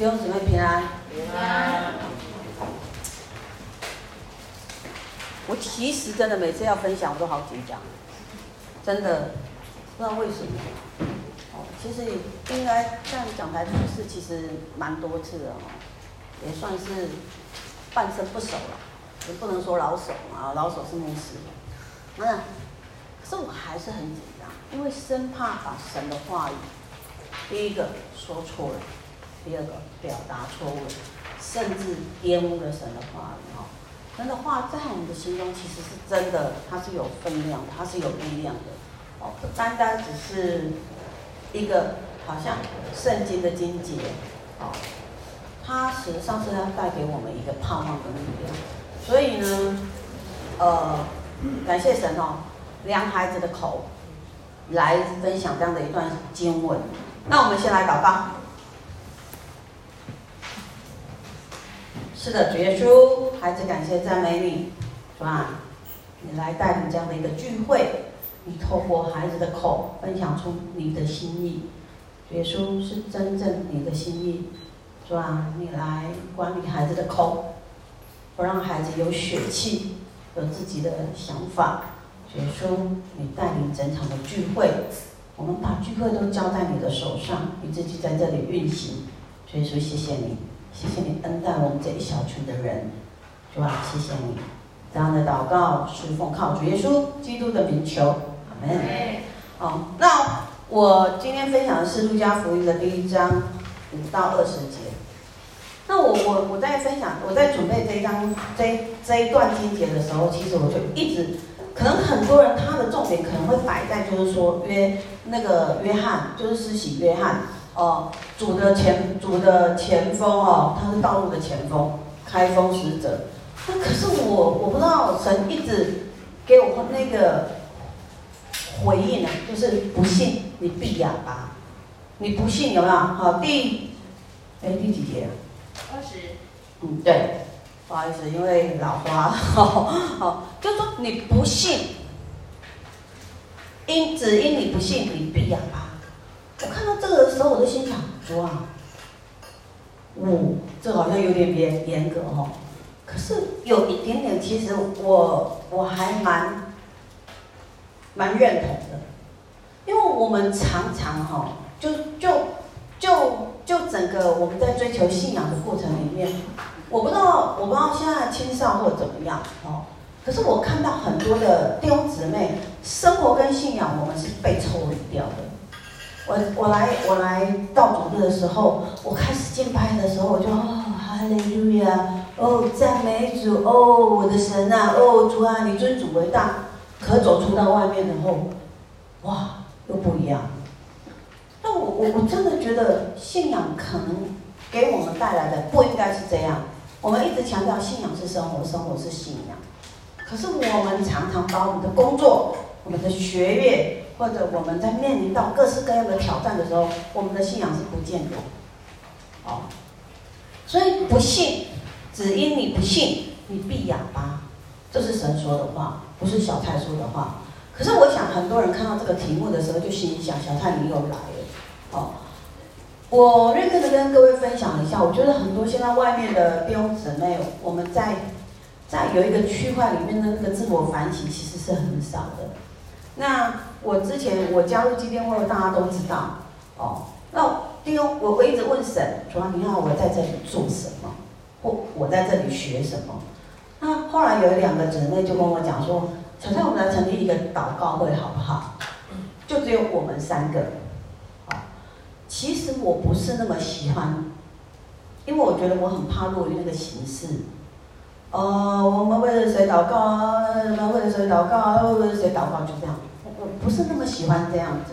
弟兄姊妹平安。平安。我其实真的每次要分享，我都好紧张，真的不知道为什么。哦，其实应该这样讲台出事，其实蛮多次的哦，也算是半生不熟了，也不能说老手啊，老手是牧师。那可是我还是很紧张，因为生怕把神的话语，第一个说错了，第二个表达错误，甚至玷污了神的话语哈。神的话在我们的心中其实是真的，它是有分量，它是有力量的。哦，不单单只是一个好像圣经的经节，哦，它实际上是要带给我们一个盼望的力量。所以呢，呃，感谢神哦，量孩子的口来分享这样的一段经文。那我们先来祷告。是的，主耶稣，孩子感谢赞美你，是吧？你来带领这样的一个聚会，你透过孩子的口分享出你的心意。主耶稣是真正你的心意，是吧？你来管理孩子的口，不让孩子有血气，有自己的想法。主耶稣，你带领整场的聚会，我们把聚会都交在你的手上，你自己在这里运行。主耶稣，谢谢你。谢谢你恩待我们这一小群的人，是吧？谢谢你这样的祷告是奉靠主耶稣基督的名求，阿门。好，那我今天分享的是路加福音的第一章五到二十节。那我我我在分享，我在准备这一章这这一段经节的时候，其实我就一直，可能很多人他的重点可能会摆在就是说约那个约翰，就是施洗约翰。哦，主的前主的前锋哦，他是道路的前锋，开封使者。那可是我我不知道，神一直给我那个回应呢，就是不信你闭哑巴，你不信有没有？好，第哎第几节？啊二十。嗯，对，不好意思，因为老花。好，好，就说你不信，因只因你不信，你闭哑巴。我看到这个的时候，我就心想：哇，嗯，这好像有点严严格哦。可是有一点点，其实我我还蛮蛮认同的，因为我们常常哈，就就就就整个我们在追求信仰的过程里面，我不知道我不知道现在青少或怎么样哦。可是我看到很多的弟兄姊妹，生活跟信仰我们是被抽离掉的。我我来我来到主日的时候，我开始敬拜的时候，我就哦哈利路亚，哦赞美主，哦我的神啊，哦主啊，你尊主为大。可走出到外面的后，哇，又不一样。那我我我真的觉得信仰可能给我们带来的不应该是这样。我们一直强调信仰是生活，生活是信仰。可是我们常常把我们的工作、我们的学业。或者我们在面临到各式各样的挑战的时候，我们的信仰是不见的。哦，所以不信，只因你不信，你必哑巴，这是神说的话，不是小蔡说的话。可是我想很多人看到这个题目的时候，就心里想：小蔡你又来了。哦，我认真的跟各位分享一下，我觉得很多现在外面的弟兄姊妹，我们在在有一个区块里面的那个自我反省，其实是很少的。那我之前我加入基甸会，大家都知道哦。那弟兄，我我一直问神，主啊，你看我在这里做什么？或我在这里学什么？那后来有两个姊妹就跟我讲说，小蔡，我们来成立一个祷告会好不好？就只有我们三个。其实我不是那么喜欢，因为我觉得我很怕落于那个形式。哦，我们为了谁祷告啊？我们为了谁祷告啊？为了谁祷告？就这样，不是那么喜欢这样子。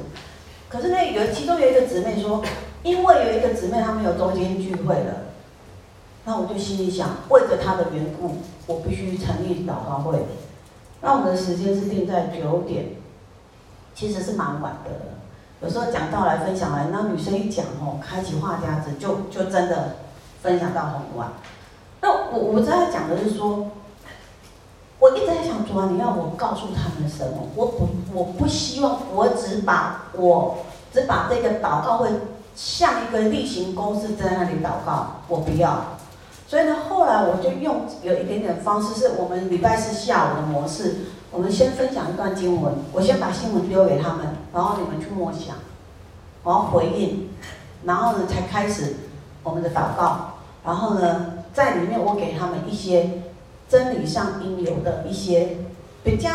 可是呢，有其中有一个姊妹说，因为有一个姊妹她没有中间聚会了，那我就心里想，为着她的缘故，我必须成立祷告会。那我们的时间是定在九点，其实是蛮晚的。有时候讲到来分享来，那女生一讲哦，开启话匣子，就就真的分享到很晚。那我我在讲的是说，我一直在想主啊，你要我告诉他们什么？我不我不希望我只把我只把这个祷告会像一个例行公事在那里祷告，我不要。所以呢，后来我就用有一点点方式，是我们礼拜四下午的模式，我们先分享一段经文，我先把新闻丢给他们，然后你们去默想，我要回应，然后呢才开始我们的祷告，然后呢在里面我给他们一些真理上应有的一些比较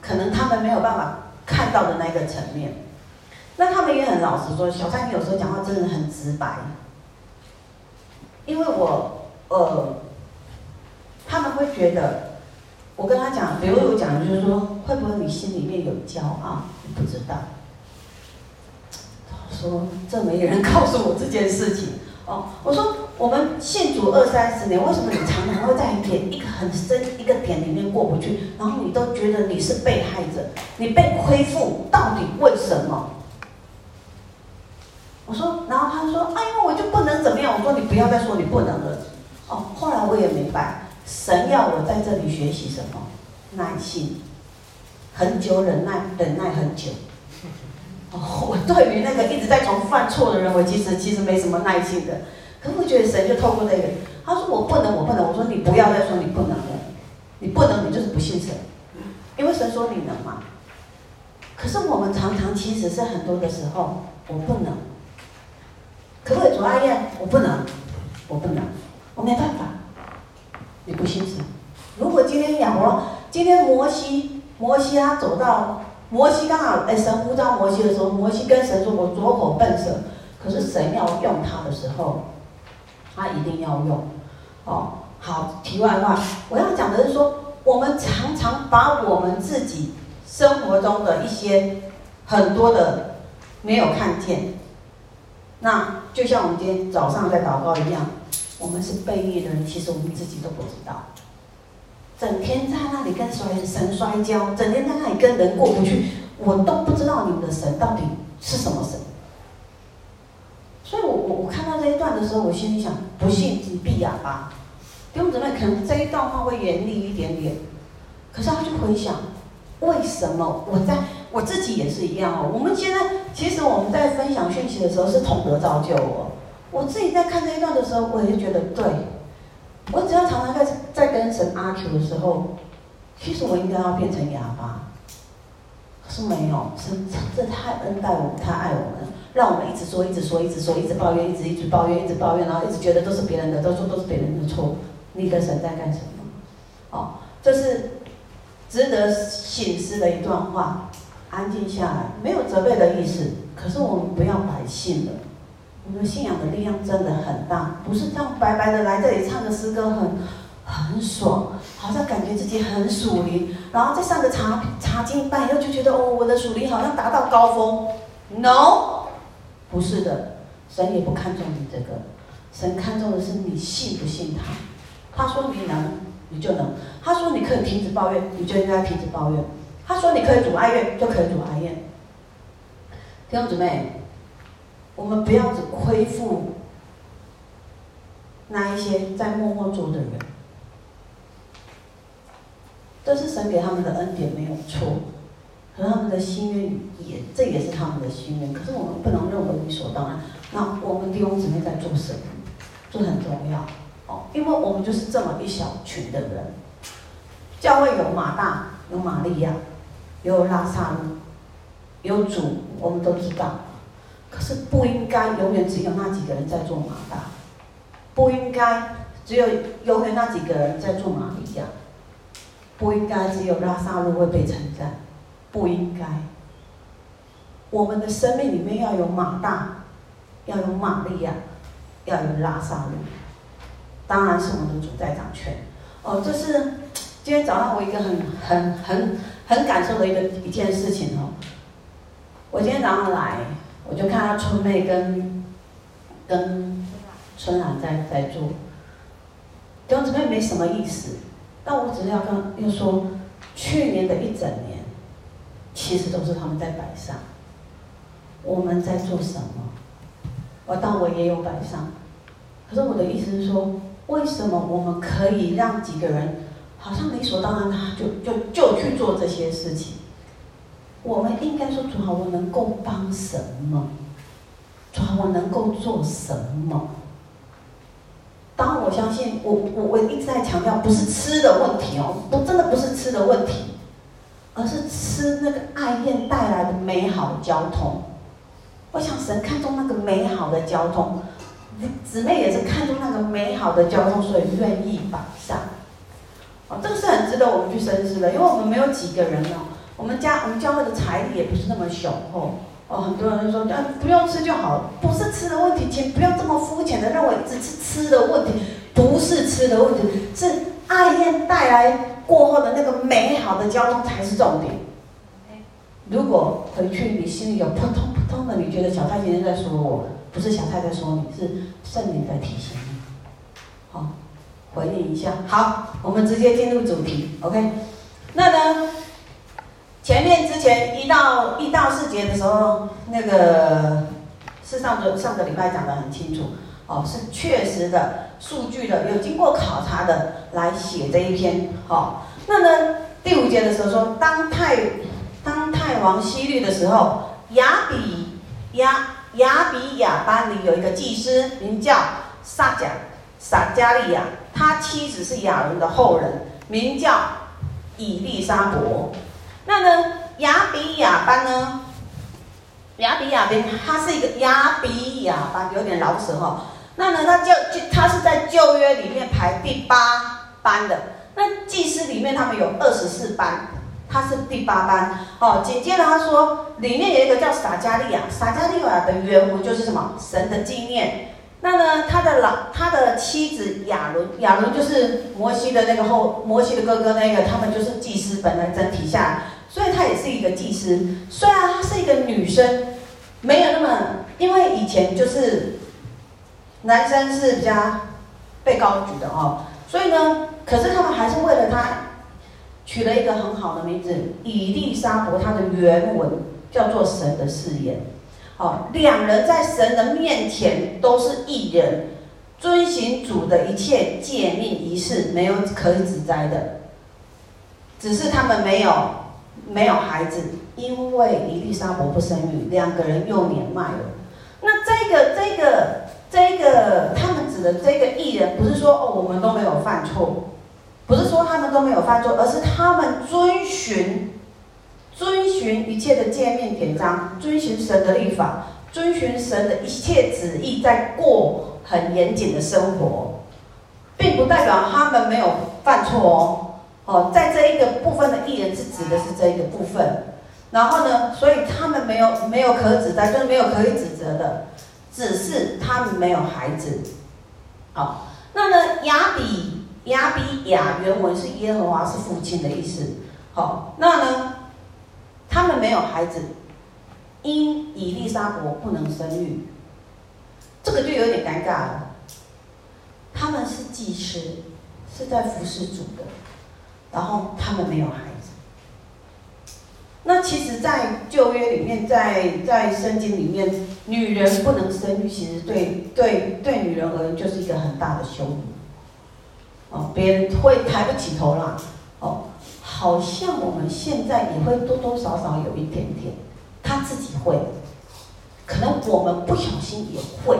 可能他们没有办法看到的那个层面，那他们也很老实说，小蔡你有时候讲话真的很直白，因为我。呃，他们会觉得，我跟他讲，比如我讲就是说，会不会你心里面有骄傲？你不知道。他说这没人告诉我这件事情。哦，我说我们信主二三十年，为什么你常常会在一点一个很深一个点里面过不去？然后你都觉得你是被害者，你被亏负，到底为什么？我说，然后他说，哎呦，我就不能怎么样？我说你不要再说你不能了。哦，后来我也明白，神要我在这里学习什么？耐心，很久忍耐，忍耐很久。哦，我对于那个一直在重复犯错的人，我其实其实没什么耐心的。可是我觉得神就透过那个，他说我不能，我不能。我说你不要再说你不能了，你不能，你就是不信神。因为神说你能嘛。可是我们常常其实是很多的时候，我不能。可不可以主阿燕？我不能，我不能。我没办法，你不信神。如果今天亚伯，今天摩西，摩西他走到摩西刚好哎，神呼召摩西的时候，摩西跟神说：“我拙口笨舌。”可是神要用他的时候，他一定要用。哦，好，题外话，我要讲的是说，我们常常把我们自己生活中的一些很多的没有看见，那就像我们今天早上在祷告一样。我们是被逆的人，其实我们自己都不知道。整天在那里跟神摔跤，整天在那里跟人过不去，我都不知道你们的神到底是什么神。我我看到这一段的时候，我心里想：不信你闭哑巴。弟兄姊妹，可能这一段话会严厉一点点，可是他就回想，为什么我在我自己也是一样哦。我们现在其实我们在分享讯息的时候，是同德造就我。我自己在看这一段的时候，我也觉得对。我只要常常在在跟神阿 Q 的时候，其实我应该要变成哑巴，可是没有，神这太恩待我们，太爱我们，让我们一直说，一直说，一直说，一直抱怨，一直一直抱怨，一直抱怨，然后一直觉得都是别人的，都说都是别人的错。你的神在干什么？哦，这是值得醒思的一段话。安静下来，没有责备的意思，可是我们不要白信了。我们信仰的力量真的很大，不是这样白白的来这里唱个诗歌很很爽，好像感觉自己很属灵，然后再上个查查经班，又就觉得哦，我的属灵好像达到高峰。No，不是的，神也不看重你这个，神看重的是你信不信他。他说你能，你就能；他说你可以停止抱怨，你就应该停止抱怨；他说你可以主哀怨，就可以主哀怨。弟兄姊妹。我们不要只亏负那一些在默默做的人，这是神给他们的恩典，没有错。可是他们的心愿也，这也是他们的心愿。可是我们不能认为理所当然。那我们弟兄姊妹在做什么？这很重要哦，因为我们就是这么一小群的人。教会有马大，有玛利亚，有拉撒路，有主，我们都知道。可是不应该永远只有那几个人在做马大，不应该只有永远那几个人在做玛利亚，不应该只有拉撒路会被称赞，不应该。我们的生命里面要有马大，要有玛利亚，要有拉萨路，当然是我们的主在掌权。哦，这是今天早上我一个很很很很感受的一个一件事情哦。我今天早上来。我就看到春妹跟跟春兰在在做，弟兄姊妹没什么意思，但我只是要跟又说，去年的一整年，其实都是他们在摆上，我们在做什么？我当我也有摆上，可是我的意思是说，为什么我们可以让几个人好像理所当然，他就就就去做这些事情？我们应该说，主啊，我能够帮什么？主啊，我能够做什么？当，我相信，我我我一直在强调，不是吃的问题哦，不，真的不是吃的问题，而是吃那个爱恋带来的美好的交通。我想神看中那个美好的交通，姊妹也是看中那个美好的交通，所以愿意绑上。哦，这个是很值得我们去深思的，因为我们没有几个人哦，我们家我们教会的财力也不是那么雄厚。哦，很多人就说，啊，不用吃就好，不是吃的问题，请不要这么肤浅的认为只是吃的问题，不是吃的问题，是爱恋带来过后的那个美好的交通才是重点。如果回去你心里有扑通扑通的，你觉得小太今天在说我，不是小太在说你，是圣灵在提醒你。好，回应一下。好，我们直接进入主题。OK，那呢？前面之前一到一到四节的时候，那个是上个上个礼拜讲的很清楚，哦，是确实的数据的，有经过考察的来写这一篇，哦，那呢第五节的时候说，当太当太王希律的时候，亚比亚亚比亚班里有一个祭司，名叫撒甲撒加利亚，他妻子是亚伦的后人，名叫以利沙伯。那呢，亚比亚班呢？亚比亚班，他是一个亚比亚班，有点老实哈。那呢，他就就他是在旧约里面排第八班的。那祭司里面他们有二十四班，他是第八班。哦，紧接着他说，里面有一个叫撒加利亚，撒加利亚的原文就是什么？神的纪念。那呢，他的老他的妻子亚伦，亚伦就是摩西的那个后摩西的哥哥那个，他们就是祭司本来整体下来。所以她也是一个祭司，虽然她是一个女生，没有那么，因为以前就是男生是比较被高举的哦，所以呢，可是他们还是为了他取了一个很好的名字，以利沙伯，她的原文叫做神的誓言。好，两人在神的面前都是一人，遵行主的一切诫命仪式，没有可以指摘的，只是他们没有。没有孩子，因为伊丽莎伯不生育，两个人又年迈了。那这个、这个、这个，他们指的这个艺人，不是说哦，我们都没有犯错，不是说他们都没有犯错，而是他们遵循、遵循一切的诫命典章，遵循神的律法，遵循神的一切旨意，在过很严谨的生活，并不代表他们没有犯错哦。哦，在这一个部分的艺人是指的是这一个部分，然后呢，所以他们没有没有可指责，就是没有可以指责的，只是他们没有孩子。好，那呢，亚比亚比亚原文是耶和华是父亲的意思。好，那呢，他们没有孩子，因以利沙伯不能生育，这个就有点尴尬了。他们是祭司，是在服侍主的。然后他们没有孩子。那其实，在旧约里面，在在圣经里面，女人不能生育，其实对对对女人而言就是一个很大的羞辱。哦，别人会抬不起头啦。哦，好像我们现在也会多多少少有一点点，他自己会，可能我们不小心也会。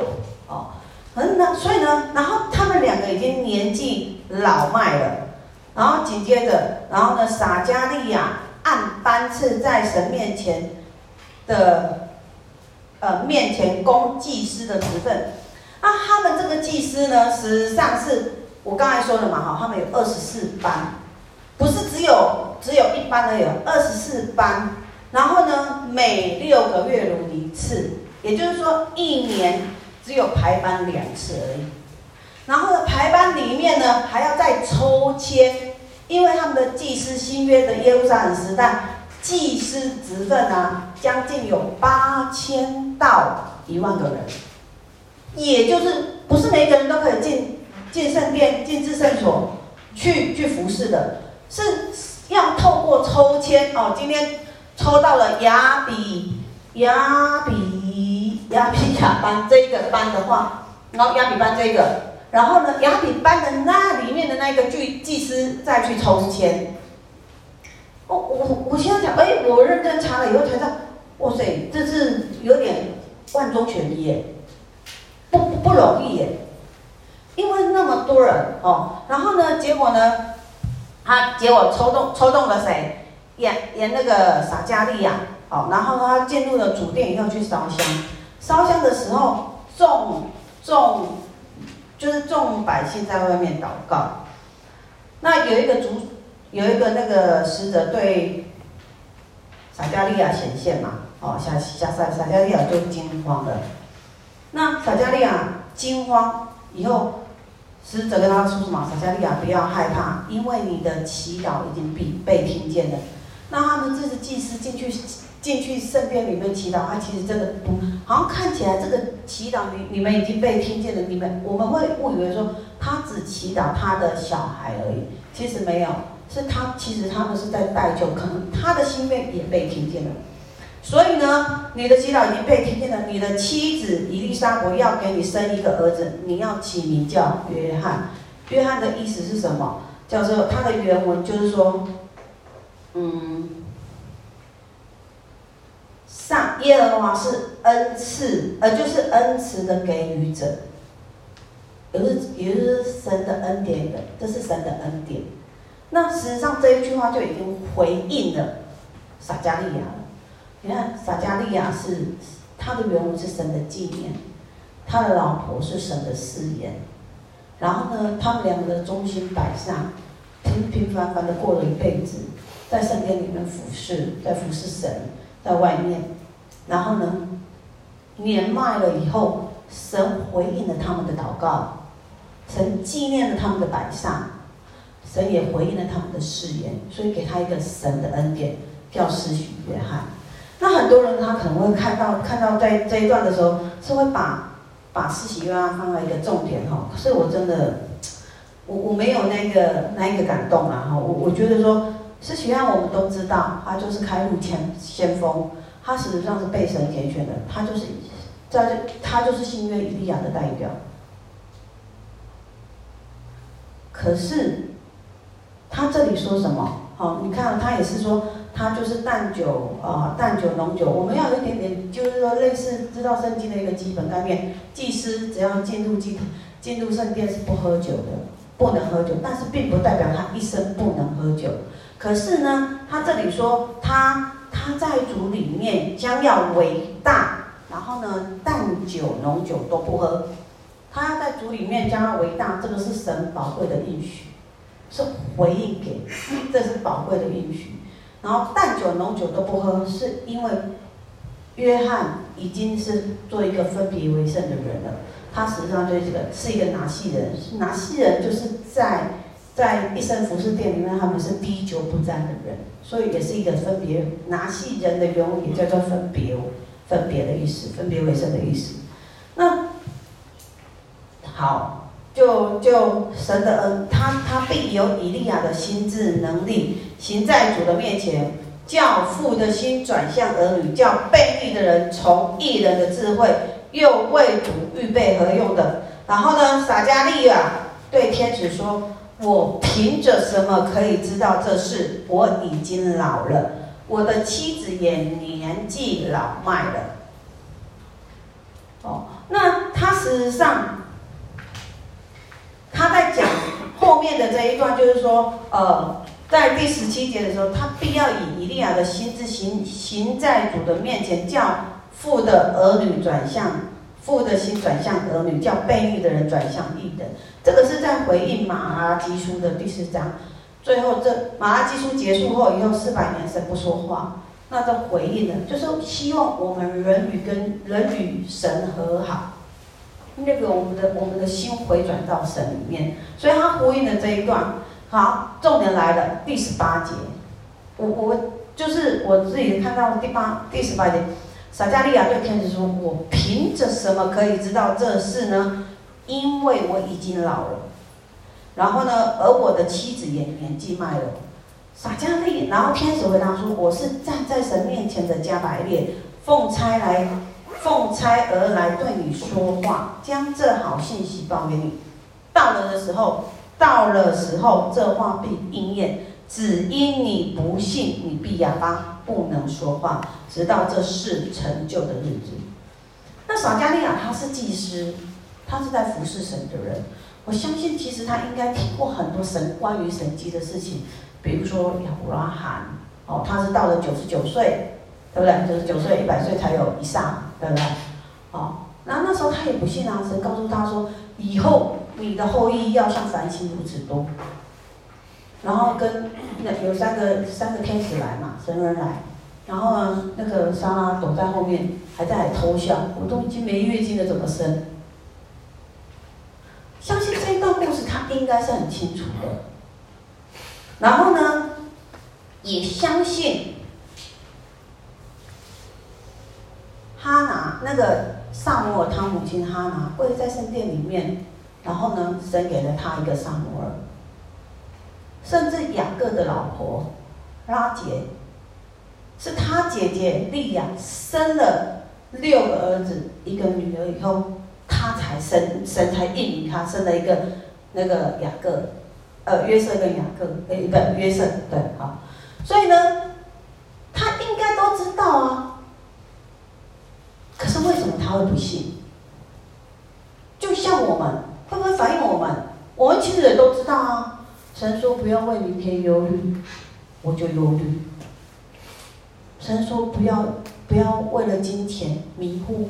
哦，嗯，那所以呢，然后他们两个已经年纪老迈了。然后紧接着，然后呢，撒加利亚按班次在神面前的，呃，面前供祭司的职分。那他们这个祭司呢，实际上是我刚才说的嘛，哈，他们有二十四班，不是只有只有一班而已，二十四班。然后呢，每六个月轮一次，也就是说一年只有排班两次而已。然后呢，排班里面呢，还要再抽签，因为他们的祭司新约的耶路撒冷时代，祭司职份啊，将近有八千到一万个人，也就是不是每个人都可以进进圣殿、进至圣所去去服侍的，是要透过抽签哦。今天抽到了亚比亚比亚比亚班这一个班的话，然后亚比班这个。然后呢，亚比班的那里面的那个祭祭司再去抽签。哦，我我现在讲，哎，我认真查了以后才知道，哇塞，这是有点万中选一耶，不不不容易耶，因为那么多人哦，然后呢，结果呢，他结果抽中抽中了谁？演演那个撒迦利亚，哦，然后他进入了主殿以后去烧香，烧香的时候众众就是众百姓在外面祷告，那有一个主有一个那个使者对撒迦利亚显现嘛。哦，撒撒撒撒迦利亚就惊慌了。那撒迦利亚惊慌以后，使者跟他说什么？撒迦利亚不要害怕，因为你的祈祷已经被被听见了。那他们这是祭司进去进去圣殿里面祈祷，他其实真的不，好像看起来这个祈祷你你们已经被听见了。你们我们会误以为说他只祈祷他的小孩而已，其实没有，是他其实他们是在代求，可能他的心愿也被听见了。所以呢，你的祈祷已经被听见了。你的妻子伊丽莎伯要给你生一个儿子，你要起名叫约翰。约翰的意思是什么？叫做他的原文就是说，嗯，上耶和华是恩赐，呃，就是恩慈的给予者，也是也是神的恩典的，这是神的恩典。那实际上这一句话就已经回应了撒迦利亚了。你看，撒迦利亚是他的原文是神的纪念，他的老婆是神的誓言，然后呢，他们两个的忠心摆上，平平凡凡的过了一辈子，在圣殿里面服侍，在服侍神，在外面，然后呢，年迈了以后，神回应了他们的祷告，神纪念了他们的摆上，神也回应了他们的誓言，所以给他一个神的恩典，叫施洗约翰。那很多人他可能会看到看到在这一段的时候，是会把把施洗约翰放在一个重点哈。可是我真的，我我没有那个那一个感动啊哈。我我觉得说施洗约翰我们都知道，他就是开路前先锋，他实际上是被神拣选的，他就是在这他就是新约以利亚的代表。可是他这里说什么？好，你看他也是说。他就是淡酒啊，淡酒浓酒，我们要有一点点，就是说类似知道圣经的一个基本概念。祭司只要进入祭进入圣殿是不喝酒的，不能喝酒，但是并不代表他一生不能喝酒。可是呢，他这里说他他在主里面将要伟大，然后呢，淡酒浓酒都不喝。他要在主里面将要伟大，这个是神宝贵的应许，是回应给，这是宝贵的应许。然后淡酒浓酒都不喝，是因为约翰已经是做一个分别为圣的人了。他实际上就是这个是一个拿细人，拿细人就是在在一生服饰店里面，他们是滴酒不沾的人，所以也是一个分别拿细人的原文也叫做分别分别的意思，分别为圣的意思。那好。就就神的恩，他他必有以利亚的心智能力，行在主的面前，叫父的心转向儿女，叫悖逆的人从义人的智慧，又为主预备何用的。然后呢，撒迦利亚对天使说：“我凭着什么可以知道这事？我已经老了，我的妻子也年纪老迈了。”哦，那他事实上。他在讲后面的这一段，就是说，呃，在第十七节的时候，他必要以以利亚的心志行行在主的面前，叫父的儿女转向父的心转向儿女，叫悖逆的人转向义的。这个是在回应马拉基书的第四章。最后这马拉基书结束后以后四百年神不说话，那这回应呢，就是希望我们人与跟人与神和好。那个我们的我们的心回转到神里面，所以他呼应的这一段，好，重点来了，第十八节，我我就是我自己看到第八第十八节，撒迦利亚对天使说：“我凭着什么可以知道这事呢？因为我已经老了，然后呢，而我的妻子也年纪迈了。”撒迦利，然后天使回答说：“我是站在神面前的加百列，奉差来。”奉差而来对你说话，将这好信息报给你。到了的时候，到了时候，这话必应验。只因你不信，你闭哑巴，不能说话，直到这事成就的日子。那撒迦利亚他是祭司，他是在服侍神的人。我相信其实他应该听过很多神关于神迹的事情，比如说亚伯拉罕，哦，他是到了九十九岁，对不对？九十九岁、一百岁才有以上，对不对？哦，那那时候他也不信啊，神告诉他说，以后你的后裔要像繁星如此多。然后跟那有三个三个天使来嘛，神人来，然后呢，那个莎拉躲在后面，还在偷笑。我都已经没月经了，怎么生？相信这一段故事他应该是很清楚的。然后呢，也相信那个撒母耳他母亲哈拿跪在圣殿里面，然后呢，神给了他一个撒母耳。甚至雅各的老婆拉结，是他姐姐利亚生了六个儿子一个女儿以后，他才生神才应允他生了一个那个雅各，呃约瑟跟雅各，哎不约瑟对好，所以呢，他应该都知道啊，他会不信？就像我们会不会反映我们？我们其实也都知道啊。神说不要为明天忧虑，我就忧虑。神说不要不要为了金钱迷糊，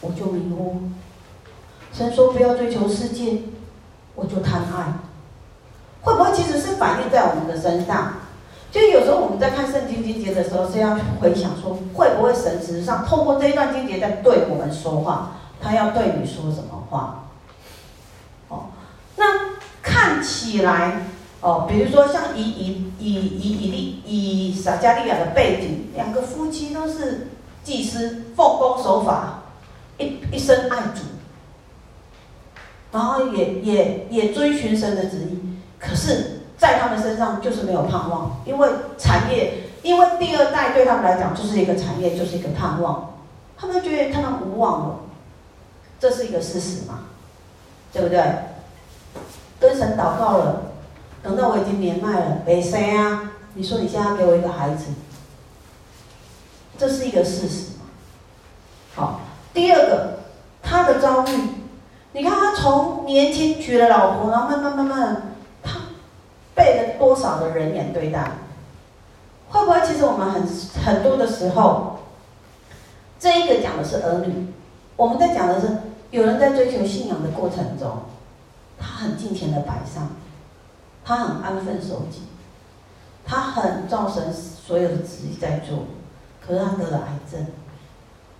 我就迷糊。神说不要追求世界，我就贪爱。会不会其实是反映在我们的身上？就有时候我们在看圣经经节的时候，是要回想说，会不会神实上透过这一段经节在对我们说话？他要对你说什么话？哦，那。看起来哦，比如说像以以以以以利以撒迦利亚的背景，两个夫妻都是祭司，奉公守法，一一生爱主，然后也也也遵循神的旨意。可是，在他们身上就是没有盼望，因为产业，因为第二代对他们来讲就是一个产业，就是一个盼望。他们觉得他们无望了，这是一个事实嘛？对不对？跟神祷告了，等到我已经年迈了，没生啊！你说你现在给我一个孩子，这是一个事实。好，第二个，他的遭遇，你看他从年轻娶了老婆，然后慢慢慢慢，被了多少的人眼对待？会不会其实我们很很多的时候，这一个讲的是儿女，我们在讲的是有人在追求信仰的过程中。他很尽虔的摆上，他很安分守己，他很照神所有的旨意在做，可是他得了癌症，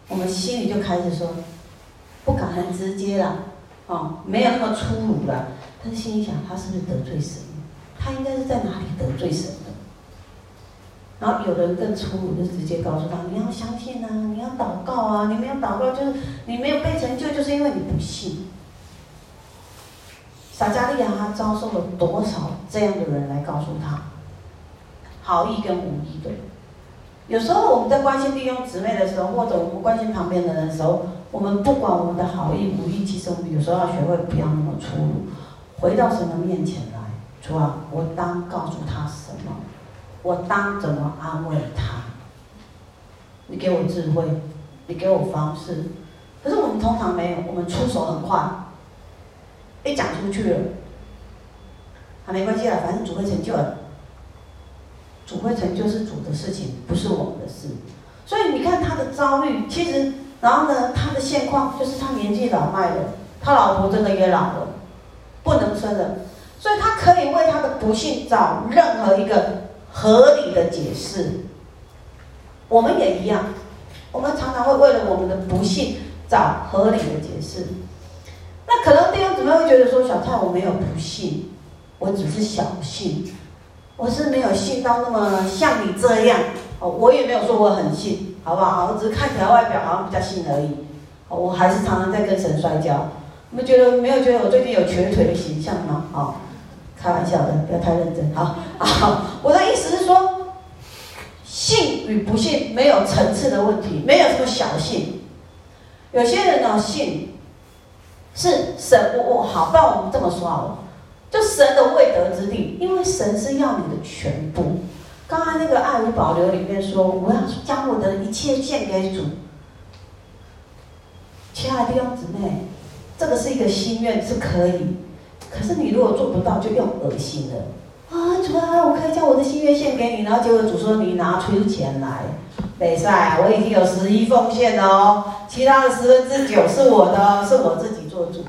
我们心里就开始说，不敢很直接了，哦，没有那么粗鲁了，但心里想，他是不是得罪神？他应该是在哪里得罪神的？然后有人更粗鲁，就直接告诉他，你要相信啊，你要祷告啊，你没有祷告就是你没有被成就，就是因为你不信。撒迦利亚他遭受了多少这样的人来告诉他，好意跟无意的。有时候我们在关心弟兄姊妹的时候，或者我们关心旁边的人的时候，我们不管我们的好意无意，其实我们有时候要学会不要那么粗鲁，回到神的面前来，主啊，我当告诉他什么？我当怎么安慰他？你给我智慧，你给我方式。可是我们通常没有，我们出手很快。被讲出去了，还没关系啊，反正主会成就了。主会成就是主的事情，不是我们的事。所以你看他的遭遇，其实，然后呢，他的现况就是他年纪老迈了，他老婆真的也老了，不能生了，所以他可以为他的不幸找任何一个合理的解释。我们也一样，我们常常会为了我们的不幸找合理的解释。那可能弟兄姊妹会觉得说，小蔡我没有不幸，我只是小幸，我是没有幸到那么像你这样哦，我也没有说我很幸，好不好？我只是看起来外表好像比较幸而已，我还是常常在跟神摔跤。你们觉得没有觉得我最近有瘸腿的形象吗？哦，开玩笑的，不要太认真。好，好，我的意思是说，信与不信没有层次的问题，没有什么小信，有些人呢信。是神，我我好，不然我们这么说好了，就神的未得之地，因为神是要你的全部。刚才那个爱无保留里面说，我要将我的一切献给主。亲爱的弟兄姊妹，这个是一个心愿是可以，可是你如果做不到，就又恶心了。啊，主啊，我可以将我的心愿献给你，然后结果主说你拿出钱来，没赛，我已经有十一奉献了哦，其他的十分之九是我的，是我自己做主。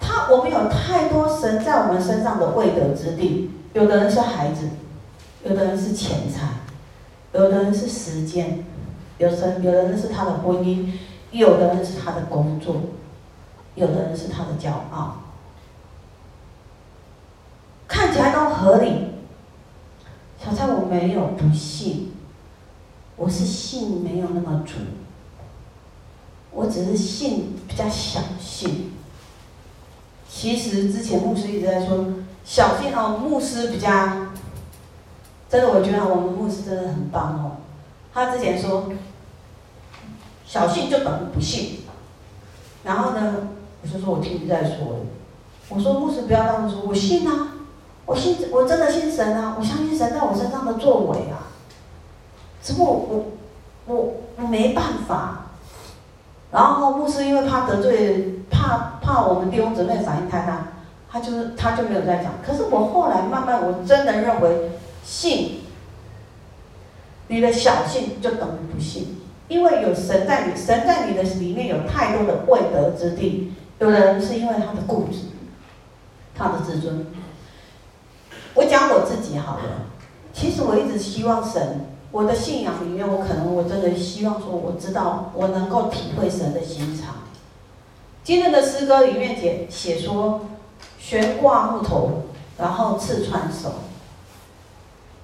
他我们有太多神在我们身上的未得之地，有的人是孩子，有的人是钱财，有的人是时间，有的有的人是他的婚姻，有的人是他的工作，有的人是他的骄傲，来都合理。小蔡，我没有不信，我是信没有那么足，我只是信比较小信。其实之前牧师一直在说小信哦，牧师比较真的，我觉得我们牧师真的很棒哦。他之前说小信就等于不信，然后呢，我就说我听你在说，我说牧师不要这样说，我信啊，我信，我真的信神啊，我相信神在我身上的作为啊，只不过我我我没办法。然后牧师因为怕得罪，怕怕我们弟兄姊妹反应太大，他就是他就没有再讲。可是我后来慢慢，我真的认为信，你的小信就等于不信，因为有神在你，神在你的里面有太多的未得之地。有的人是因为他的固执，他的自尊。我讲我自己好了，其实我一直希望神。我的信仰里面，我可能我真的希望说，我知道我能够体会神的心肠。今天的诗歌里面写写说，悬挂木头，然后刺穿手。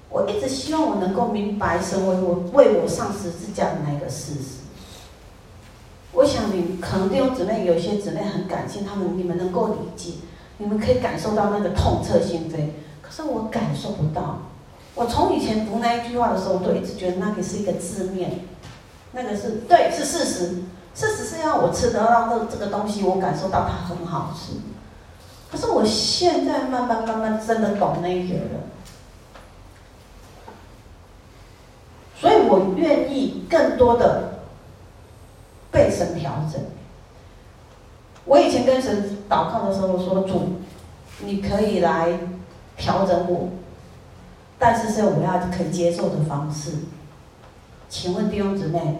我一直希望我能够明白神为我为我上十字架的那个事实。我想你可能弟兄姊妹有些姊妹很感谢他们，你们能够理解，你们可以感受到那个痛彻心扉。可是我感受不到。我从以前读那一句话的时候，我都一直觉得那个是一个字面，那个是对，是事实。事实是要我吃得到这这个东西，我感受到它很好吃。可是我现在慢慢慢慢真的懂那一个了，所以我愿意更多的被神调整。我以前跟神祷告的时候，说主，你可以来调整我。但是是我要可以接受的方式。请问弟兄姊妹，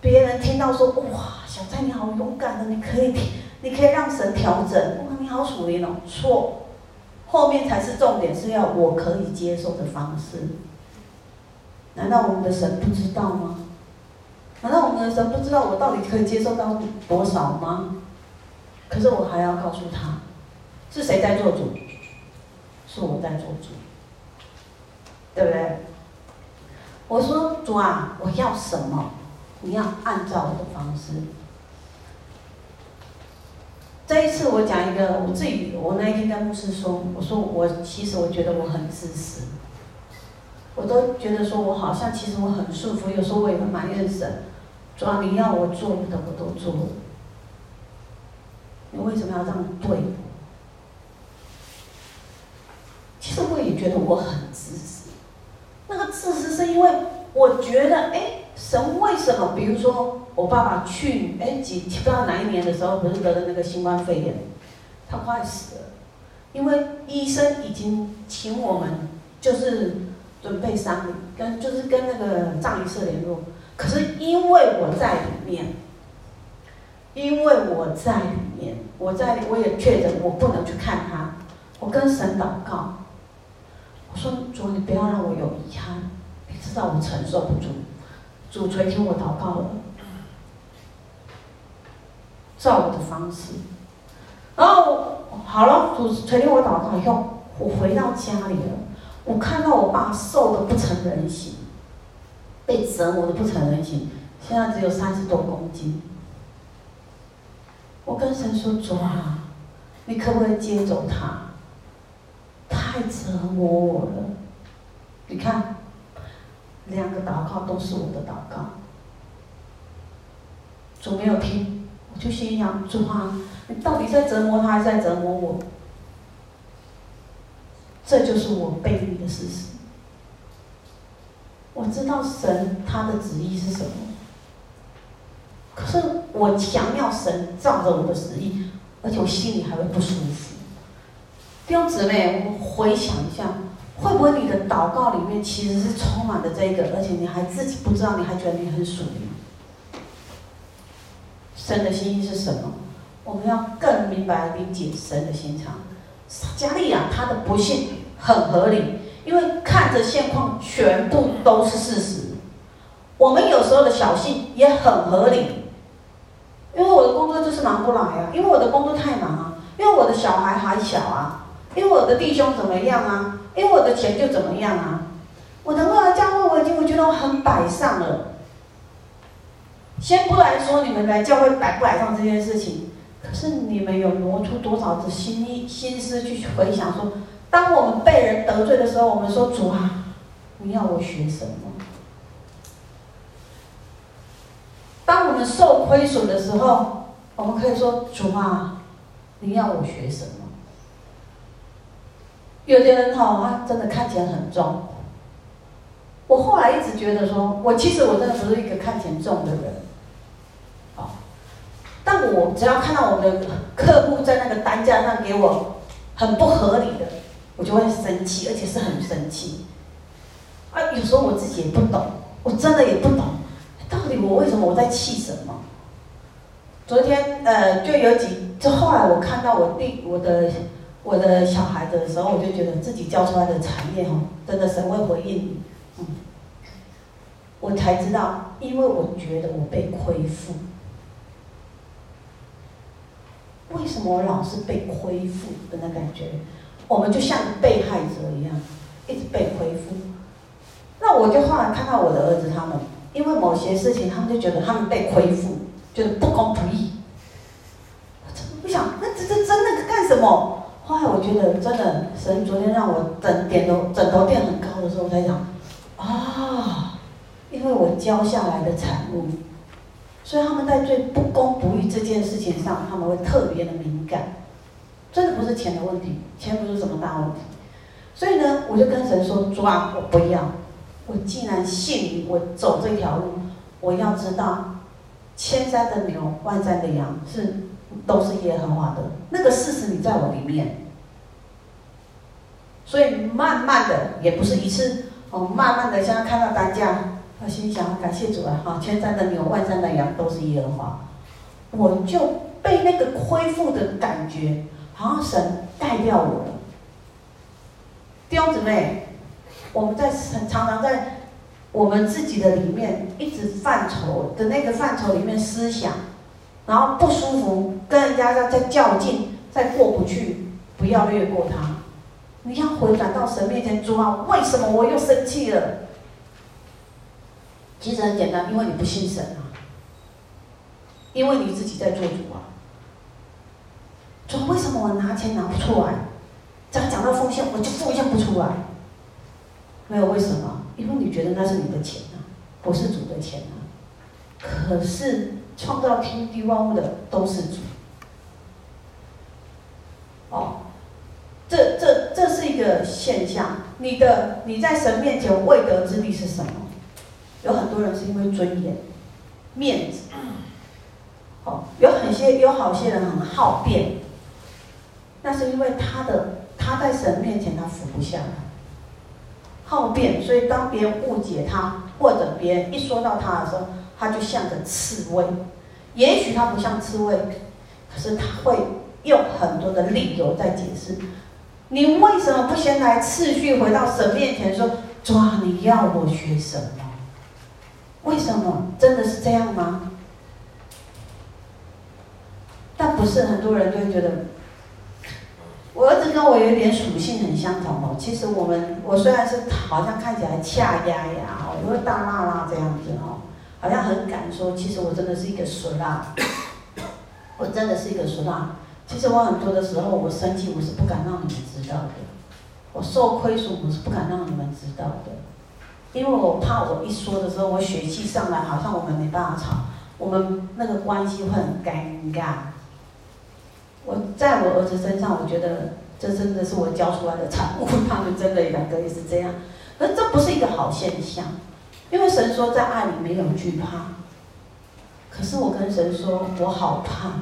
别人听到说哇，小蔡你好勇敢的，你可以，你可以让神调整，哇，你好属灵哦。错，后面才是重点，是要我可以接受的方式。难道我们的神不知道吗？难道我们的神不知道我到底可以接受到多少吗？可是我还要告诉他，是谁在做主？是我在做主，对不对？我说主啊，我要什么？你要按照我的方式。这一次我讲一个我自己，我那一天跟牧师说，我说我其实我觉得我很自私，我都觉得说我好像其实我很顺服，有时候我也会埋怨神，主啊，你要我做的我都做了，你为什么要这样对？其实我也觉得我很自私，那个自私是因为我觉得，哎，神为什么？比如说我爸爸去，哎，几不知道哪一年的时候，不是得了那个新冠肺炎，他快死了，因为医生已经请我们就是准备丧礼，跟就是跟那个葬仪社联络，可是因为我在里面，因为我在里面，我在我也确诊，我不能去看他，我跟神祷告。我说主，你不要让我有遗憾，你知道我承受不住。主垂听我祷告了，照我的方式。然后好了，主垂听我祷告以后，我回到家里了。我看到我爸瘦的不成人形，被折磨的不成人形，现在只有三十多公斤。我跟神说：主啊，你可不可以接走他？太折磨我了，你看，两个祷告都是我的祷告，主没有听，我就心想：主啊，你到底在折磨他，还是在折磨我？这就是我背离的事实。我知道神他的旨意是什么，可是我强要神照着我的旨意，而且我心里还会不舒服。弟兄姊妹，我们回想一下，会不会你的祷告里面其实是充满了这个，而且你还自己不知道，你还觉得你很属灵？神的心意是什么？我们要更明白理解神的心肠。加利亚他的不信很合理，因为看着现况全部都是事实。我们有时候的小信也很合理，因为我的工作就是忙不来啊，因为我的工作太忙啊，因为我的小孩还小啊，因为我的弟兄怎么样啊，因为我的钱就怎么样啊。我能够来教会，我已经我觉得我很摆上了。先不来说你们来教会摆不摆上这件事情。可是你们有挪出多少的心意、心思去回想说，当我们被人得罪的时候，我们说主啊，你要我学什么？当我们受亏损的时候，我们可以说主啊，你要我学什么？有的人哈，他真的看钱很重。我后来一直觉得说，我其实我真的不是一个看钱重的人。哦但我只要看到我的客户在那个单价上给我很不合理的，我就会生气，而且是很生气。啊，有时候我自己也不懂，我真的也不懂，到底我为什么我在气什么？昨天呃，就有几，就后来我看到我弟我的我的小孩的时候，我就觉得自己教出来的产业哦，真的神会回应你，嗯，我才知道，因为我觉得我被亏负。为什么我老是被亏负的那感觉？我们就像被害者一样，一直被亏负。那我就后来看到我的儿子他们，因为某些事情，他们就觉得他们被亏负，觉得不公不义。我真的不想？那这这真的干什么？后来我觉得真的，神昨天让我枕点头枕头垫很高的时候，我才想啊，因为我教下来的产物。所以他们在最不公不义这件事情上，他们会特别的敏感。真的不是钱的问题，钱不是什么大问题。所以呢，我就跟神说：“主啊，我不要。我既然信你，我走这条路，我要知道，千山的牛，万山的羊是都是耶和华的。那个事实你在我里面。所以慢慢的，也不是一次哦，慢慢的，现在看到单价。”我心想：感谢主啊！哈，千山的牛，万山的羊，都是耶和华。我就被那个恢复的感觉，好像神盖掉我了。弟兄姊妹，我们在常常在我们自己的里面一直范畴的那个范畴里面思想，然后不舒服，跟人家在在较劲，再过不去，不要越过他。你要回转到神面前，主啊，为什么我又生气了？其实很简单，因为你不信神啊，因为你自己在做主啊。说为什么我拿钱拿不出来？只要讲到奉献，我就奉献不出来。没有为什么？因为你觉得那是你的钱啊，不是主的钱啊。可是创造天地万物的都是主。哦，这这这是一个现象。你的你在神面前未得之地是什么？有很多人是因为尊严、面子，哦，有很些有好些人很好辩，那是因为他的他在神面前他服不下来，好辩，所以当别人误解他，或者别人一说到他的时候，他就像个刺猬。也许他不像刺猬，可是他会用很多的理由在解释。你为什么不先来次序回到神面前说，抓你要我学什么？为什么？真的是这样吗？但不是很多人就会觉得，我儿子跟我有点属性很相同哦。其实我们，我虽然是好像看起来恰丫丫哦，有个大辣辣这样子哦，好像很敢说，其实我真的是一个俗辣，我真的是一个俗辣。其实我很多的时候，我生气，我是不敢让你们知道的；我受亏损，我是不敢让你们知道的。因为我怕我一说的时候，我血气上来，好像我们没办法吵，我们那个关系会很尴尬。我在我儿子身上，我觉得这真的是我教出来的产物，他们真的两个也是这样，可这不是一个好现象，因为神说在爱里没有惧怕。可是我跟神说，我好怕。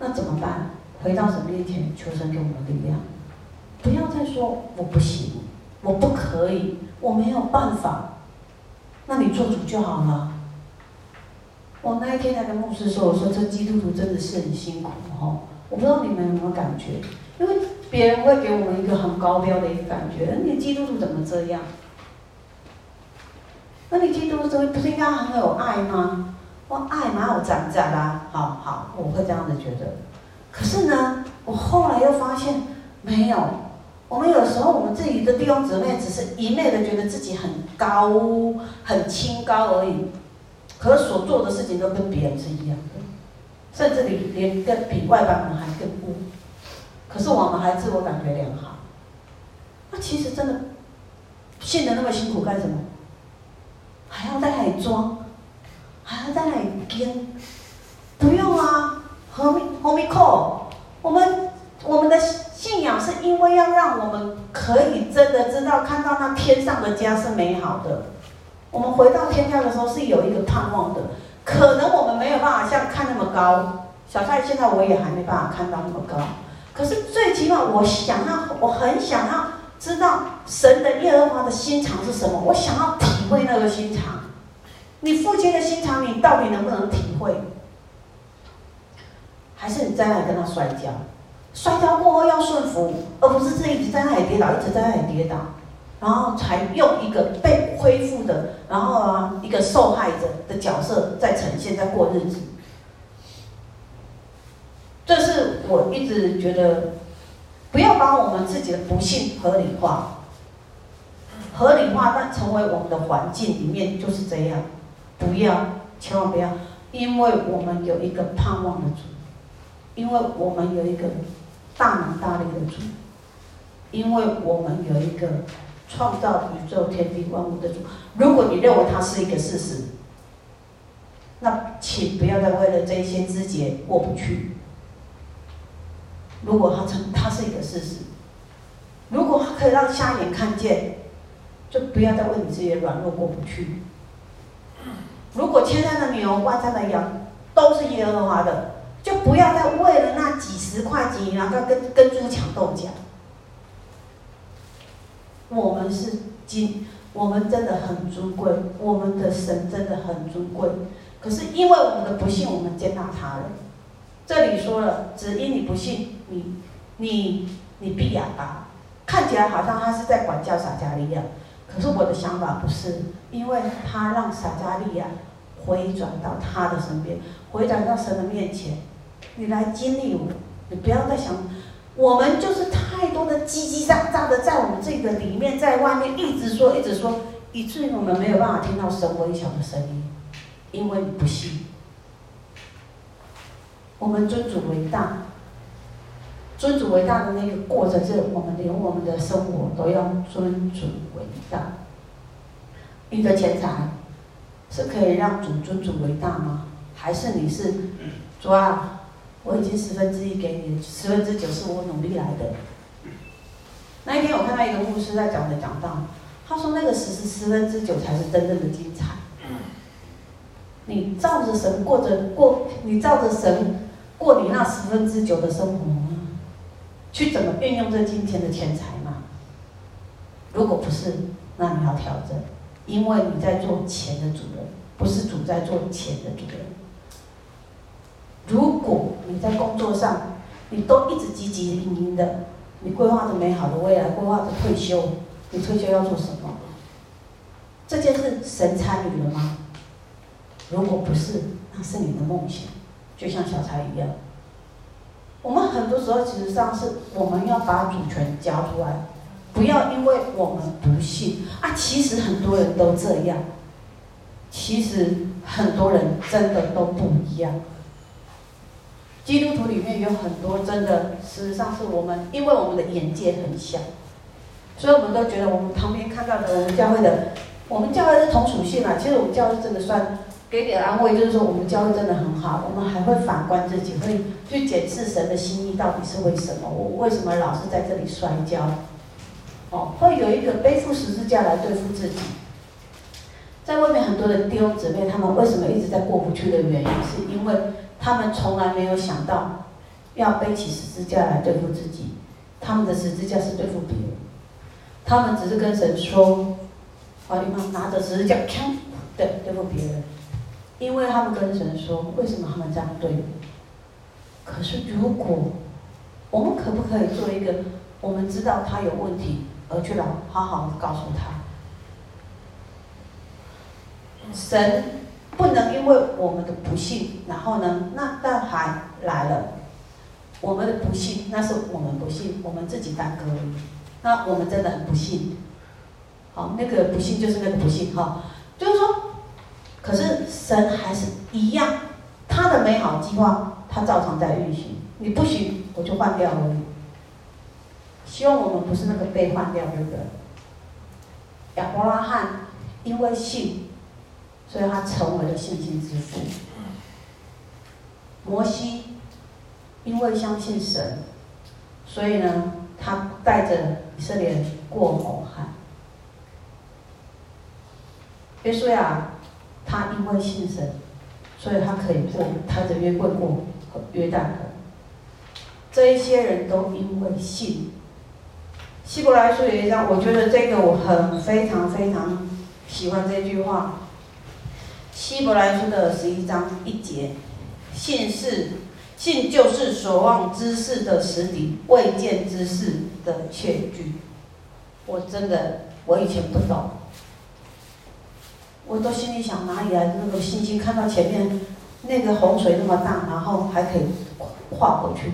那怎么办？回到神面前，求神给我们力量。不要再说我不行，我不可以，我没有办法。那你做主就好了。我那一天才跟牧师说，我说这基督徒真的是很辛苦哦。我不知道你们有没有感觉，因为别人会给我们一个很高标的一个感觉，你基督徒怎么这样？那你基督徒不是应该很有爱吗？我爱蛮有长在啦，好好，我会这样子觉得。可是呢，我后来又发现没有。我们有时候我们自己的弟兄姊妹只是一昧的觉得自己很高、很清高而已，可所做的事情都跟别人是一样的，甚至连连跟比外邦人还更污。可是我们还自我感觉良好。那其实真的信的那么辛苦干什么？还要在那里装，还要在那里编？不用啊，何必何必扣？我们我们的。信仰是因为要让我们可以真的知道，看到那天上的家是美好的。我们回到天家的时候是有一个盼望的。可能我们没有办法像看那么高，小蔡现在我也还没办法看到那么高。可是最起码我想要，我很想要知道神的耶和华的心肠是什么。我想要会那个心肠。你父亲的心肠，你到底能不能体会？还是你在那里跟他摔跤？摔跤过后要顺服，而不是自己一直在那里跌倒，一直在那里跌倒，然后才用一个被恢复的，然后啊一个受害者的角色在呈现，在过日子。这是我一直觉得，不要把我们自己的不幸合理化，合理化，但成为我们的环境里面就是这样，不要，千万不要，因为我们有一个盼望的主，因为我们有一个。大能大力的主，因为我们有一个创造宇宙天地万物的主。如果你认为它是一个事实，那请不要再为了这些枝节过不去。如果它成，它是一个事实，如果它可以让瞎眼看见，就不要再为你这些软弱过不去。如果千山的牛，万山的羊，都是耶和华的。就不要再为了那几十块钱，然后跟跟猪抢豆价。我们是金，我们真的很尊贵，我们的神真的很尊贵。可是因为我们的不信，我们接纳他了。这里说了，只因你不信，你你你闭哑巴，看起来好像他是在管教撒迦利亚，可是我的想法不是，因为他让撒迦利亚回转到他的身边，回转到神的面前。你来经历我，你不要再想，我们就是太多的叽叽喳喳的在我们这个里面，在外面一直说一直说，以至于我们没有办法听到神微小的声音，因为你不信。我们尊主为大，尊主为大的那个过程，是我们连我们的生活都要尊主为大。你的钱财是可以让主尊主为大吗？还是你是主啊？我已经十分之一给你，十分之九是我努力来的。那一天我看到一个牧师在讲的讲道，他说那个十是十分之九才是真正的精彩。你照着神过着过，你照着神过你那十分之九的生活？去怎么运用这金钱的钱财吗？如果不是，那你要调整，因为你在做钱的主人，不是主在做钱的主人。如果你在工作上，你都一直汲汲营营的，你规划着美好的未来，规划着退休，你退休要做什么？这件事神参与了吗？如果不是，那是你的梦想，就像小蔡一样。我们很多时候其实上是我们要把主权交出来，不要因为我们不信啊。其实很多人都这样，其实很多人真的都不一样。基督徒里面有很多真的，事实上是我们，因为我们的眼界很小，所以我们都觉得我们旁边看到的我们教会的，我们教会是同属性嘛。其实我们教会真的算给点安慰，就是说我们教会真的很好。我们还会反观自己，会去检视神的心意到底是为什么？我为什么老是在这里摔跤？哦，会有一个背负十字架来对付自己。在外面很多的弟兄姊妹，他们为什么一直在过不去的原因，是因为他们从来没有想到要背起十字架来对付自己，他们的十字架是对付别人，他们只是跟神说：“好，你们拿着十字架，锵，对，对付别人。”因为他们跟神说：“为什么他们这样对？”可是如果我们可不可以做一个，我们知道他有问题，而去老好好的告诉他？神不能因为我们的不信，然后呢，那但还来了，我们的不信，那是我们不信，我们自己耽搁了。那我们真的很不幸。好，那个不幸就是那个不幸哈，就是说，可是神还是一样，他的美好计划，他照常在运行。你不行，我就换掉而已。希望我们不是那个被换掉的人。亚伯拉罕因为信。所以他成为了信心之父。摩西因为相信神，所以呢，他带着以色列人过红海。约书亚，他因为信神，所以他可以过，他的约会过约旦河。这一些人都因为信。希伯来书有一章，我觉得这个我很非常非常喜欢这句话。希伯来书的十一章一节，信是信就是所望之事的实底，未见之事的确据。我真的，我以前不懂，我都心里想哪里来的那个信心？看到前面那个洪水那么大，然后还可以跨过去。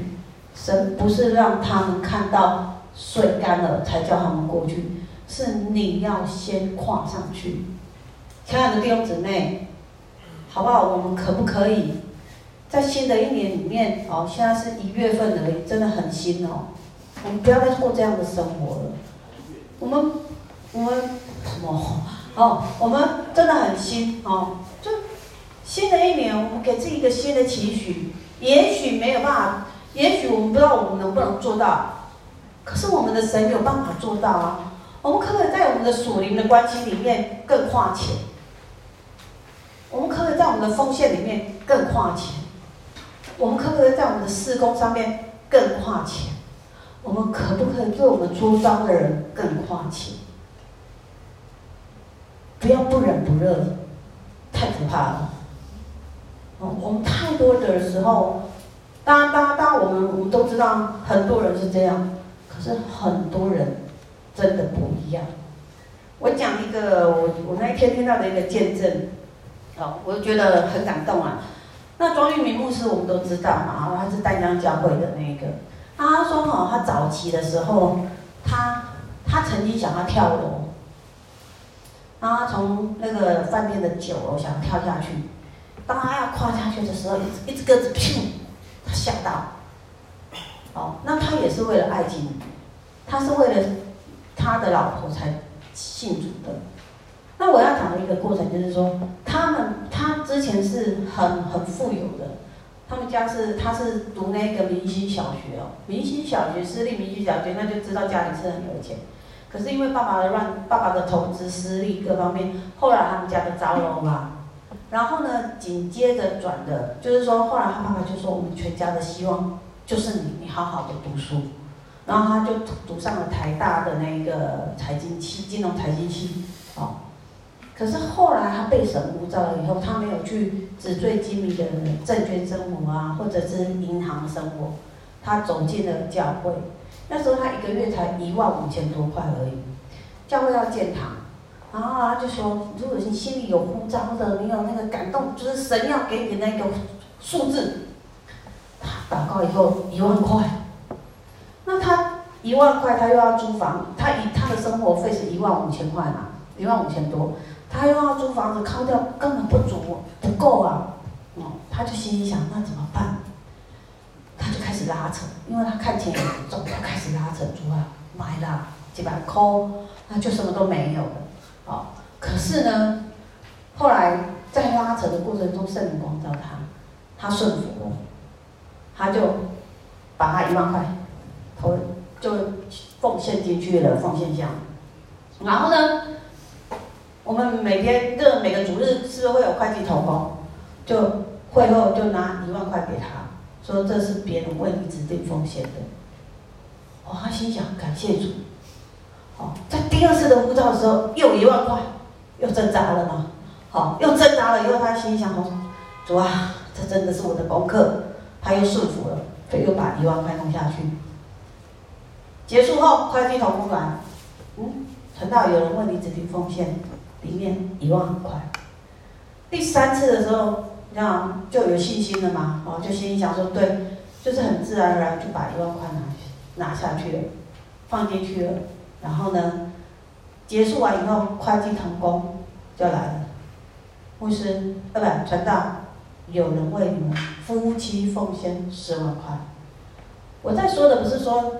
神不是让他们看到水干了才叫他们过去，是你要先跨上去。亲爱的弟兄姊妹。好不好？我们可不可以在新的一年里面？哦，现在是一月份而已，真的很新哦。我们不要再过这样的生活了。我们，我们什么？哦，我们真的很新哦。就新的一年，我们给自己一个新的期许。也许没有办法，也许我们不知道我们能不能做到。可是我们的神有办法做到啊。我们可不可以在我们的属灵的关系里面更跨前？我们可不可以在我们的奉献里面更跨前？我们可不可以在我们的事工上面更跨前？我们可不可以对我们出招的人更跨前？不要不冷不热，太可怕了。哦，我们太多的时候，当，当，当，我们我们都知道很多人是这样，可是很多人真的不一样。我讲一个我我那一天听到的一个见证。哦，我就觉得很感动啊。那庄玉明牧师我们都知道嘛，他是淡江教会的那个。他说哈，他早期的时候，他他曾经想要跳楼，然后他从那个饭店的九楼想跳下去。当他要跨下去的时候，一只一只鸽子砰，他吓到。哦，那他也是为了爱情，他是为了他的老婆才信主的。那我要讲的一个过程就是说，他们他之前是很很富有的，他们家是他是读那个明星小学哦，明星小学私立明星小学，那就知道家里是很有钱。可是因为爸爸的乱，爸爸的投资失利各方面，后来他们家就糟了嘛。然后呢，紧接着转的，就是说后来他爸爸就说，我们全家的希望就是你，你好好的读书。然后他就读上了台大的那个财经系，金融财经系，哦。可是后来他被神呼召了以后，他没有去纸醉金迷的证券生活啊，或者是银行生活，他走进了教会。那时候他一个月才一万五千多块而已。教会要建堂，然后他就说：如果你心里有呼召的，你有那个感动，就是神要给你那个数字。他祷告以后一万块，那他一万块，他又要租房，他一他的生活费是一万五千块嘛，一万五千多。他又要租房子，靠掉根本不足，不够啊！哦，他就心里想，那怎么办？拉扯，因为他看钱也不重，他开始拉扯，主啊，买了几百块，那就什么都没有了。哦，可是呢，后来在拉扯的过程中，圣灵光照他，他顺服，他就把他一万块投，就奉献进去了奉献箱，然后呢？我们每天这每个主日是不是会有会计投工？就会后就拿一万块给他，说这是别人为你指定奉献的。哦，他心想感谢主。哦，在第二次的呼召的时候，又一万块，又挣扎了嘛。好、哦，又挣扎了以后，他心想：说主啊，这真的是我的功课。他又顺服了，所以又把一万块弄下去。结束后，会计同工来，嗯，传到有人为你指定奉献，里面一万块。第三次的时候，这样就有信心了嘛，哦，就心里想说，对，就是很自然而然就把一万块拿拿下去了，放进去了。然后呢，结束完以后，会计同工就来了，牧师，呃，不，传道，有人为你们夫妻奉献十万块。我在说的不是说。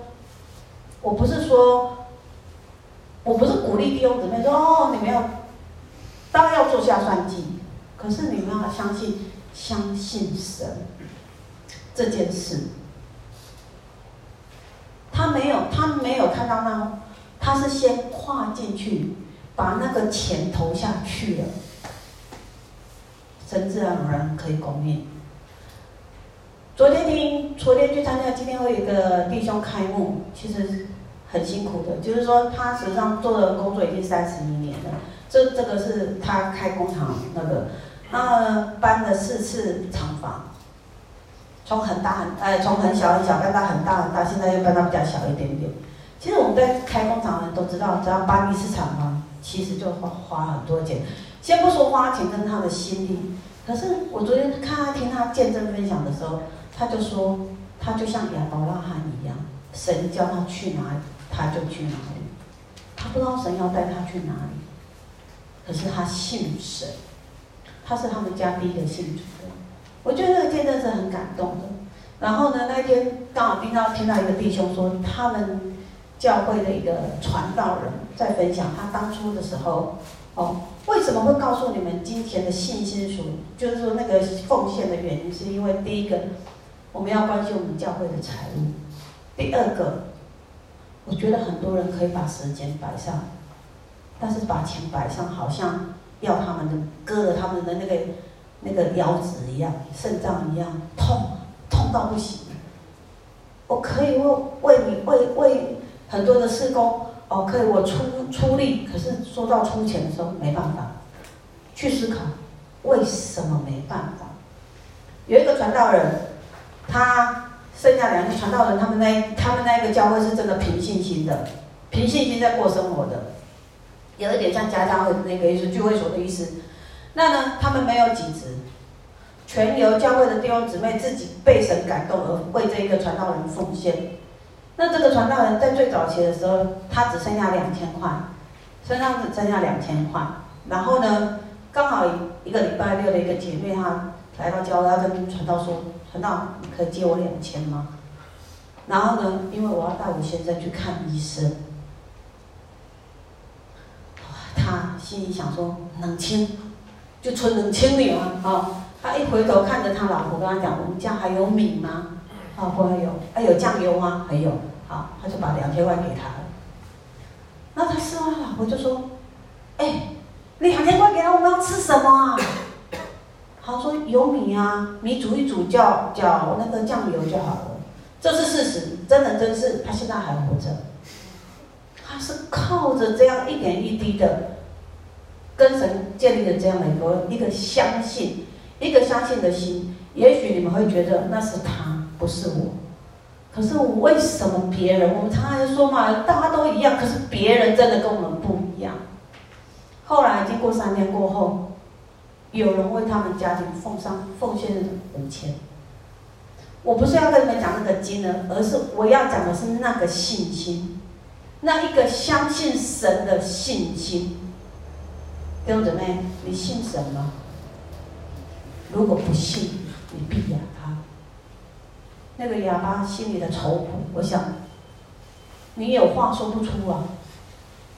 我不是说，我不是鼓励弟兄姊妹说哦，你们要当然要做下算计，可是你们要相信，相信神这件事。他没有，他没有看到那，他是先跨进去，把那个钱投下去了，神自然而然可以供应。昨天听，昨天去参加，今天会有一个弟兄开幕，其实很辛苦的。就是说，他实际上做的工作已经三十一年了。这这个是他开工厂那个，他搬了四次厂房，从很大很哎，从很小很小搬到很大很大，现在又搬到比较小一点点。其实我们在开工厂的人都知道，只要搬一次厂房，其实就花花很多钱。先不说花钱跟他的心力，可是我昨天看他听他见证分享的时候。他就说，他就像亚伯拉罕一样，神叫他去哪里，他就去哪里。他不知道神要带他去哪里，可是他信神，他是他们家第一个信主的。我觉得那个见证是很感动的。然后呢，那天刚好听到听到一个弟兄说，他们教会的一个传道人在分享他当初的时候，哦，为什么会告诉你们金钱的信心属，就是说那个奉献的原因，是因为第一个。我们要关心我们教会的财务。第二个，我觉得很多人可以把时间摆上，但是把钱摆上，好像要他们的割了他们的那个那个腰子一样，肾脏一样痛，痛到不行。我可以为为你为为很多的事工，哦，可以我出出力，可是说到出钱的时候没办法。去思考为什么没办法？有一个传道人。他剩下两个传道人，他们那他们那个教会是真的凭信心的，凭信心在过生活的，有一点像家教会的那个意思，聚会所的意思。那呢，他们没有几职，全由教会的弟兄姊妹自己被神感动而为这一个传道人奉献。那这个传道人在最早期的时候，他只剩下两千块，身上只剩下两千块。然后呢，刚好一个礼拜六的一个姐妹她来到教会，跟传道说。传道，你可以借我两千吗？然后呢，因为我要带我先生去看医生，他心里想说，两千，就存两千米啊！啊，他一回头看着他老婆，跟他讲：“我们家还有米吗？”啊，不还有，还有酱油吗？还有，好，他就把两千块给他了。那他说完，老婆就说：“哎，两千块给他，我们要吃什么啊？”他说有米啊，米煮一煮，叫叫那个酱油就好了。这是事实，真的真是，他现在还活着。是靠着这样一点一滴的，跟神建立了这样的一个一个相信，一个相信的心。也许你们会觉得那是他，不是我。可是我为什么别人？我们常常说嘛，大家都一样，可是别人真的跟我们不一样。后来经过三天过后。有人为他们家庭奉上奉献了五千，我不是要跟你们讲那个金额，而是我要讲的是那个信心，那一个相信神的信心。弟兄姊妹，你信神吗？如果不信，你必哑巴。那个哑巴心里的愁苦，我想你有话说不出啊，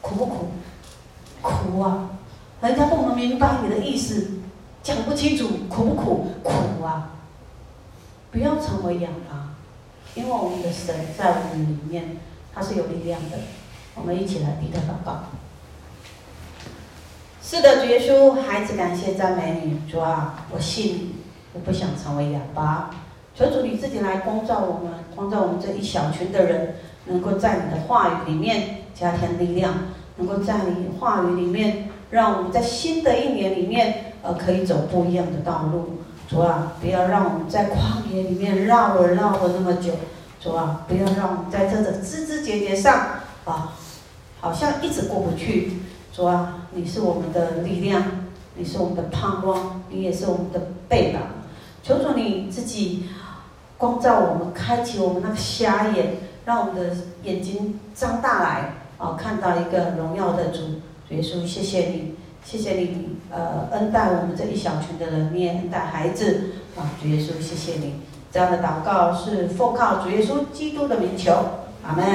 苦不苦？苦啊！人家不能明白你的意思。讲不清楚，苦不苦？苦啊！不要成为哑巴，因为我们的神在我们里面，他是有力量的。我们一起来低头祷告。是的，主耶稣，孩子感谢赞美你，主啊，我信，我不想成为哑巴。求主你自己来光照我们，光照我们这一小群的人，能够在你的话语里面加添力量，能够在你话语里面，让我们在新的一年里面，呃，可以走不一样的道路。主啊，不要让我们在旷野里面绕了绕了那么久。主啊，不要让我们在这个枝枝节节上啊，好像一直过不去。主啊，你是我们的力量，你是我们的盼望，你也是我们的臂膀。求主你自己。光照我们，开启我们那个瞎眼，让我们的眼睛张大来啊，看到一个荣耀的主。主耶稣，谢谢你，谢谢你，呃，恩待我们这一小群的人，你也恩待孩子啊。主耶稣，谢谢你，这样的祷告是奉靠主耶稣基督的名求，阿门。